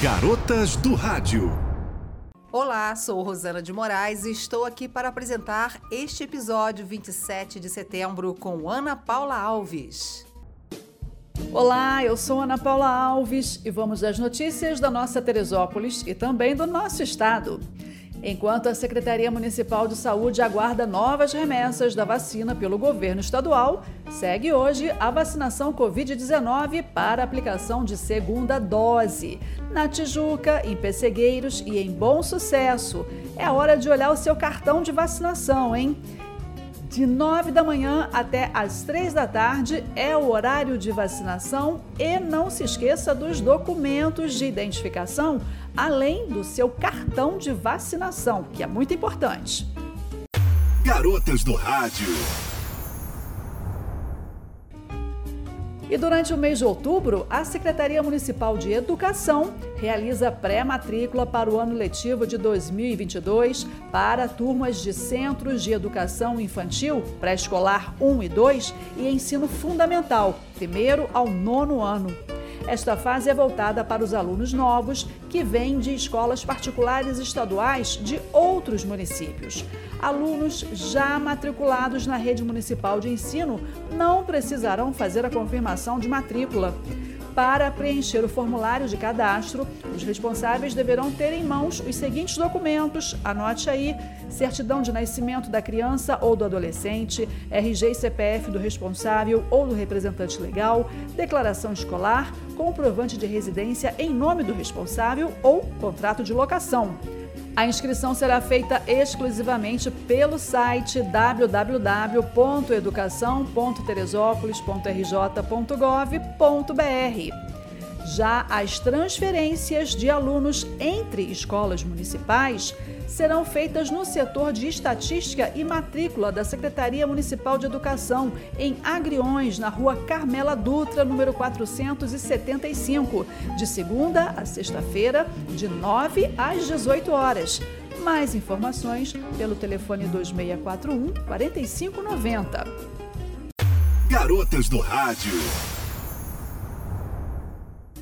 Garotas do Rádio. Olá, sou Rosana de Moraes e estou aqui para apresentar este episódio 27 de setembro com Ana Paula Alves. Olá, eu sou Ana Paula Alves e vamos às notícias da nossa Teresópolis e também do nosso estado. Enquanto a Secretaria Municipal de Saúde aguarda novas remessas da vacina pelo governo estadual, segue hoje a vacinação Covid-19 para aplicação de segunda dose. Na Tijuca, em Pessegueiros e em Bom Sucesso. É hora de olhar o seu cartão de vacinação, hein? De 9 da manhã até as 3 da tarde é o horário de vacinação e não se esqueça dos documentos de identificação, além do seu cartão de vacinação, que é muito importante. Garotas do Rádio. E durante o mês de outubro, a Secretaria Municipal de Educação realiza pré-matrícula para o ano letivo de 2022 para turmas de centros de educação infantil, pré-escolar 1 e 2 e ensino fundamental, primeiro ao nono ano. Esta fase é voltada para os alunos novos que vêm de escolas particulares estaduais de outros municípios. Alunos já matriculados na rede municipal de ensino não precisarão fazer a confirmação de matrícula. Para preencher o formulário de cadastro, os responsáveis deverão ter em mãos os seguintes documentos. Anote aí: certidão de nascimento da criança ou do adolescente, RG e CPF do responsável ou do representante legal, declaração escolar, comprovante de residência em nome do responsável ou contrato de locação. A inscrição será feita exclusivamente pelo site www.educação.teresópolis.rj.gov.br. Já as transferências de alunos entre escolas municipais serão feitas no setor de estatística e matrícula da Secretaria Municipal de Educação, em Agriões, na rua Carmela Dutra, número 475, de segunda a sexta-feira, de 9 às 18 horas. Mais informações pelo telefone 2641 4590. Garotas do Rádio.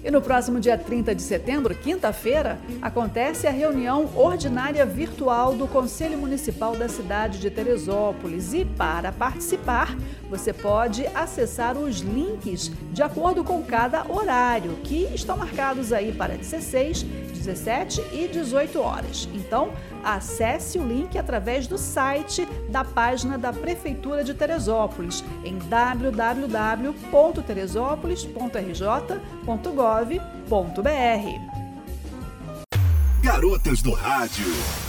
E no próximo dia 30 de setembro, quinta-feira, acontece a reunião ordinária virtual do Conselho Municipal da cidade de Teresópolis. E para participar, você pode acessar os links de acordo com cada horário, que estão marcados aí para 16, 17 e 18 horas. Então, acesse o link através do site da página da Prefeitura de Teresópolis em www.teresópolis.rj.gov.br. Garotas do Rádio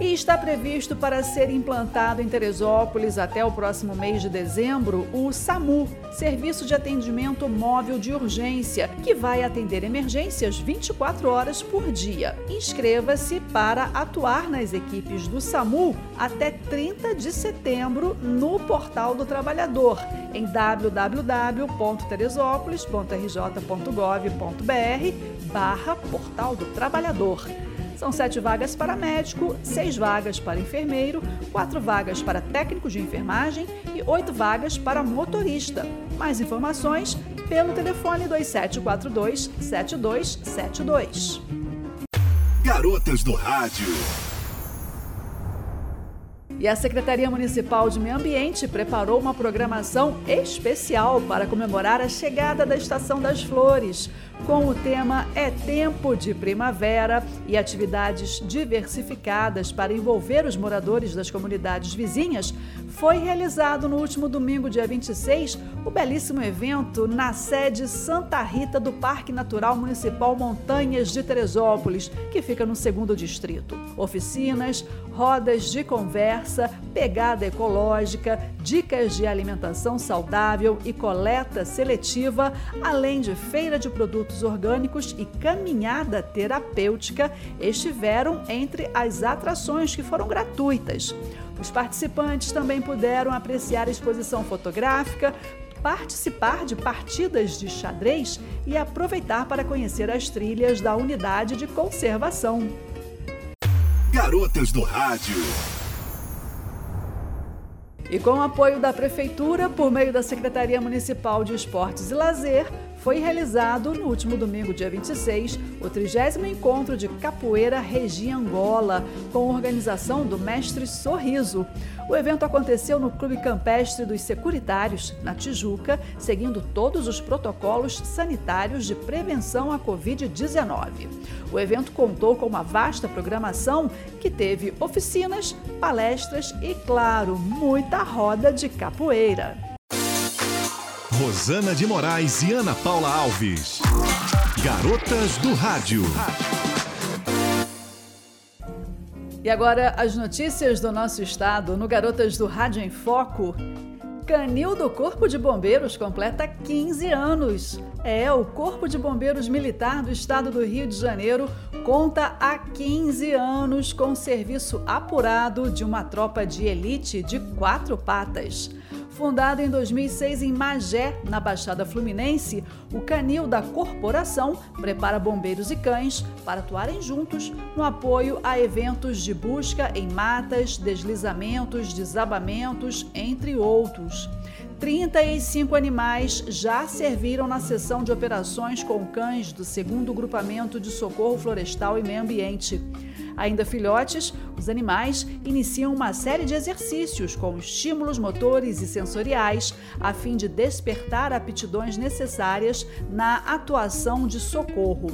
e está previsto para ser implantado em Teresópolis até o próximo mês de dezembro o SAMU, Serviço de Atendimento Móvel de Urgência, que vai atender emergências 24 horas por dia. Inscreva-se para atuar nas equipes do SAMU até 30 de setembro no Portal do Trabalhador em www.teresópolis.rj.gov.br barra Portal do Trabalhador. São sete vagas para médico, seis vagas para enfermeiro, quatro vagas para técnico de enfermagem e oito vagas para motorista. Mais informações pelo telefone 2742 7272. Garotas do Rádio. E a Secretaria Municipal de Meio Ambiente preparou uma programação especial para comemorar a chegada da Estação das Flores, com o tema É Tempo de Primavera e atividades diversificadas para envolver os moradores das comunidades vizinhas. Foi realizado no último domingo, dia 26, o belíssimo evento na sede Santa Rita do Parque Natural Municipal Montanhas de Teresópolis, que fica no segundo distrito. Oficinas, rodas de conversa, pegada ecológica, dicas de alimentação saudável e coleta seletiva, além de feira de produtos orgânicos e caminhada terapêutica, estiveram entre as atrações que foram gratuitas. Os participantes também puderam apreciar a exposição fotográfica, participar de partidas de xadrez e aproveitar para conhecer as trilhas da unidade de conservação. Garotas do Rádio. E com o apoio da Prefeitura, por meio da Secretaria Municipal de Esportes e Lazer, foi realizado no último domingo, dia 26, o 30 encontro de Capoeira Regi Angola, com organização do Mestre Sorriso. O evento aconteceu no Clube Campestre dos Securitários, na Tijuca, seguindo todos os protocolos sanitários de prevenção à Covid-19. O evento contou com uma vasta programação que teve oficinas, palestras e, claro, muita roda de capoeira. Rosana de Moraes e Ana Paula Alves. Garotas do Rádio. E agora as notícias do nosso estado no Garotas do Rádio em Foco. Canil do Corpo de Bombeiros completa 15 anos. É, o Corpo de Bombeiros Militar do Estado do Rio de Janeiro conta há 15 anos com serviço apurado de uma tropa de elite de quatro patas. Fundado em 2006 em Magé, na Baixada Fluminense, o canil da corporação prepara bombeiros e cães para atuarem juntos no apoio a eventos de busca em matas, deslizamentos, desabamentos, entre outros. 35 animais já serviram na sessão de operações com cães do 2 Grupamento de Socorro Florestal e Meio Ambiente. Ainda filhotes, os animais iniciam uma série de exercícios com estímulos motores e sensoriais a fim de despertar aptidões necessárias na atuação de socorro.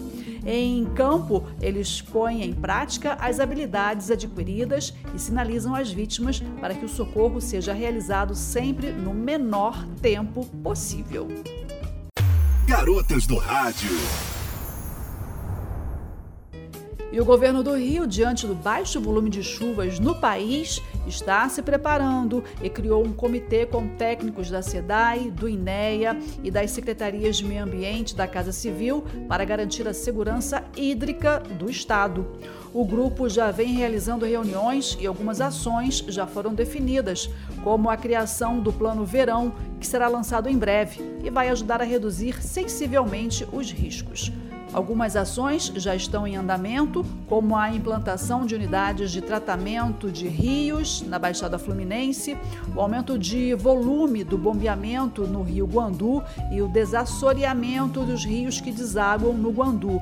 Em campo, eles põem em prática as habilidades adquiridas e sinalizam as vítimas para que o socorro seja realizado sempre no menor tempo possível. Garotas do Rádio. E o governo do Rio, diante do baixo volume de chuvas no país, está se preparando e criou um comitê com técnicos da SEDAI, do INEA e das secretarias de Meio Ambiente da Casa Civil para garantir a segurança hídrica do Estado. O grupo já vem realizando reuniões e algumas ações já foram definidas, como a criação do Plano Verão, que será lançado em breve e vai ajudar a reduzir sensivelmente os riscos. Algumas ações já estão em andamento, como a implantação de unidades de tratamento de rios na Baixada Fluminense, o aumento de volume do bombeamento no Rio Guandu e o desassoreamento dos rios que desaguam no Guandu.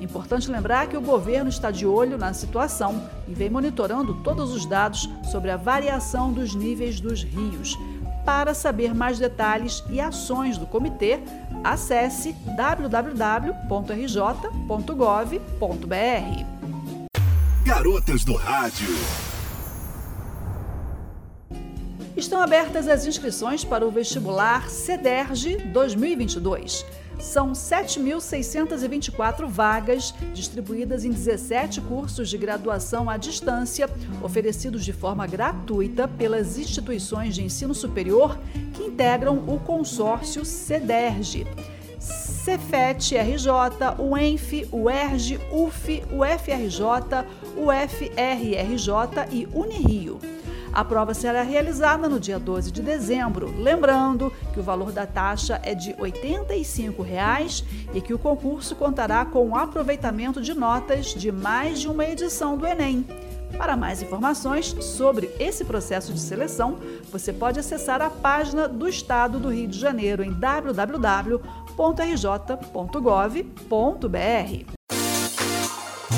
Importante lembrar que o governo está de olho na situação e vem monitorando todos os dados sobre a variação dos níveis dos rios. Para saber mais detalhes e ações do comitê, acesse www.rj.gov.br. Garotas do Rádio. Estão abertas as inscrições para o vestibular CEDERJ 2022. São 7.624 vagas, distribuídas em 17 cursos de graduação à distância, oferecidos de forma gratuita pelas instituições de ensino superior que integram o consórcio CEDERJ. Cefet RJ, o ENF, o ERJ, UF, o FRJ, o FRRJ e Unirio. A prova será realizada no dia 12 de dezembro, lembrando que o valor da taxa é de 85 reais e que o concurso contará com o aproveitamento de notas de mais de uma edição do Enem. Para mais informações sobre esse processo de seleção, você pode acessar a página do Estado do Rio de Janeiro em www.rj.gov.br.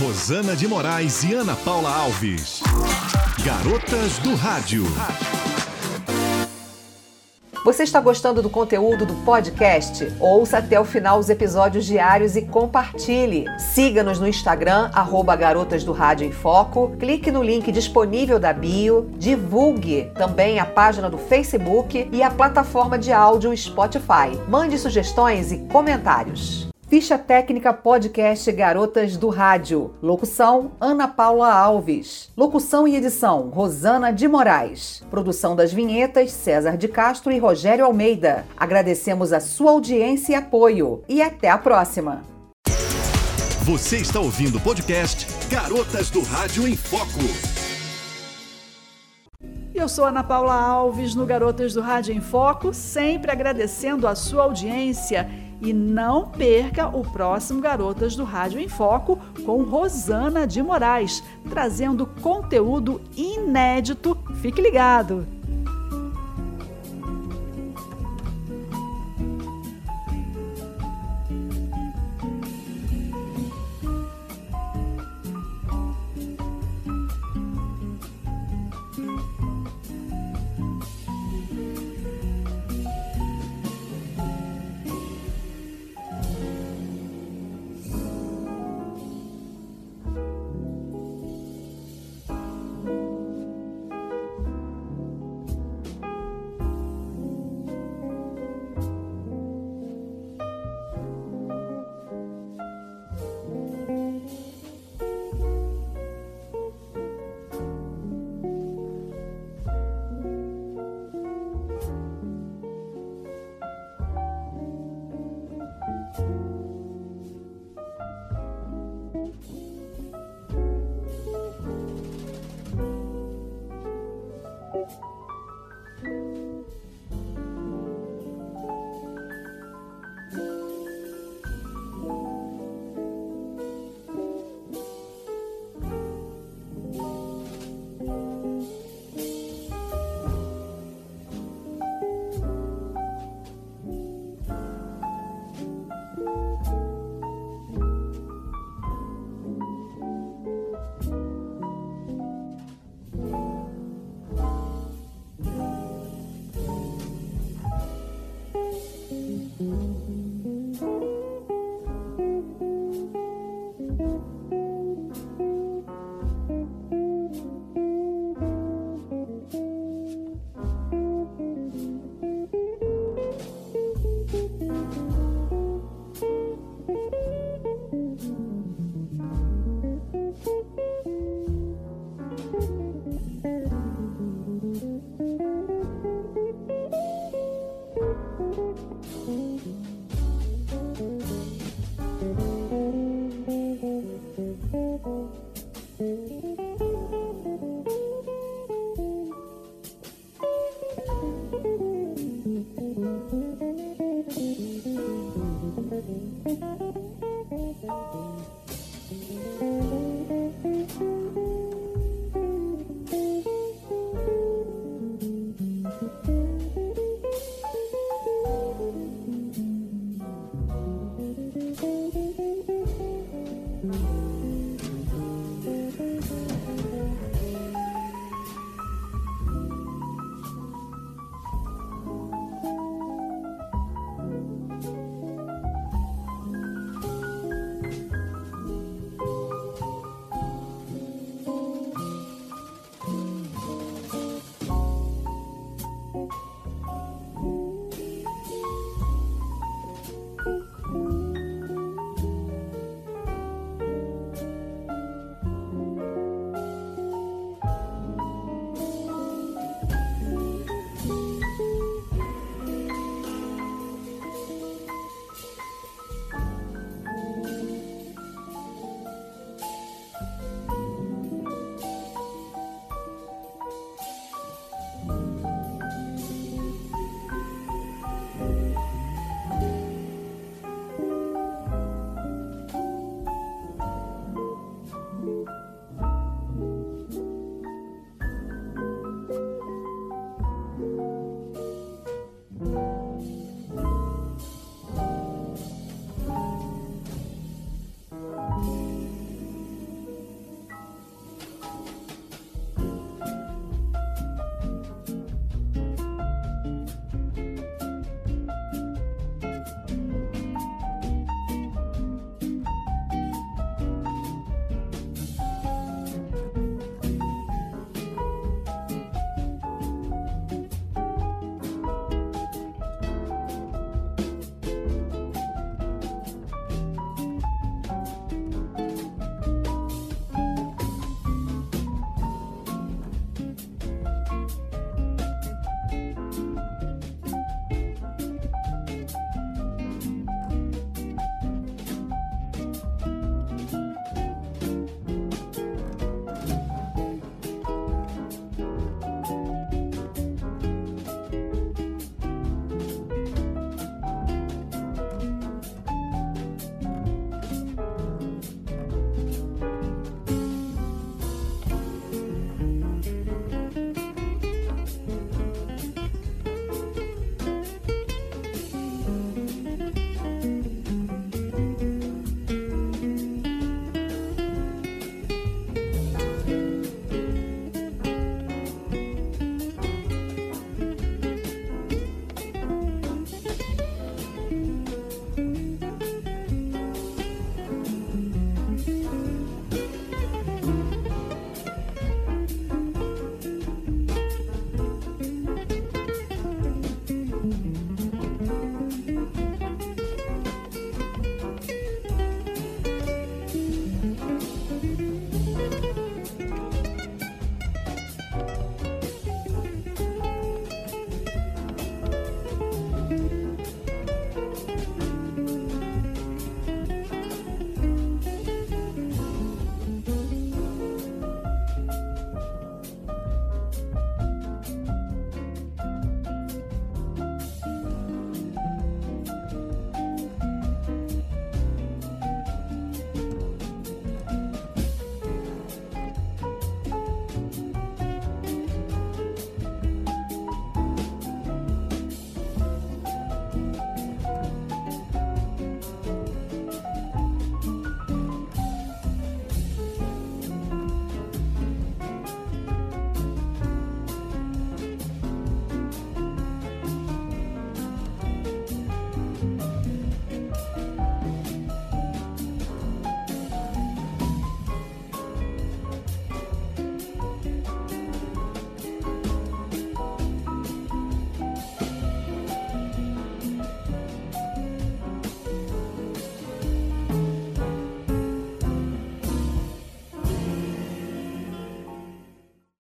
Rosana de Moraes e Ana Paula Alves. Garotas do Rádio. Você está gostando do conteúdo do podcast? Ouça até o final os episódios diários e compartilhe. Siga-nos no Instagram, arroba Garotas do Rádio em Foco. Clique no link disponível da bio. Divulgue também a página do Facebook e a plataforma de áudio Spotify. Mande sugestões e comentários. Ficha Técnica Podcast Garotas do Rádio. Locução: Ana Paula Alves. Locução e edição: Rosana de Moraes. Produção das vinhetas: César de Castro e Rogério Almeida. Agradecemos a sua audiência e apoio. E até a próxima. Você está ouvindo o podcast Garotas do Rádio em Foco. Eu sou Ana Paula Alves no Garotas do Rádio em Foco, sempre agradecendo a sua audiência e não perca o próximo Garotas do Rádio em Foco com Rosana de Moraes, trazendo conteúdo inédito. Fique ligado!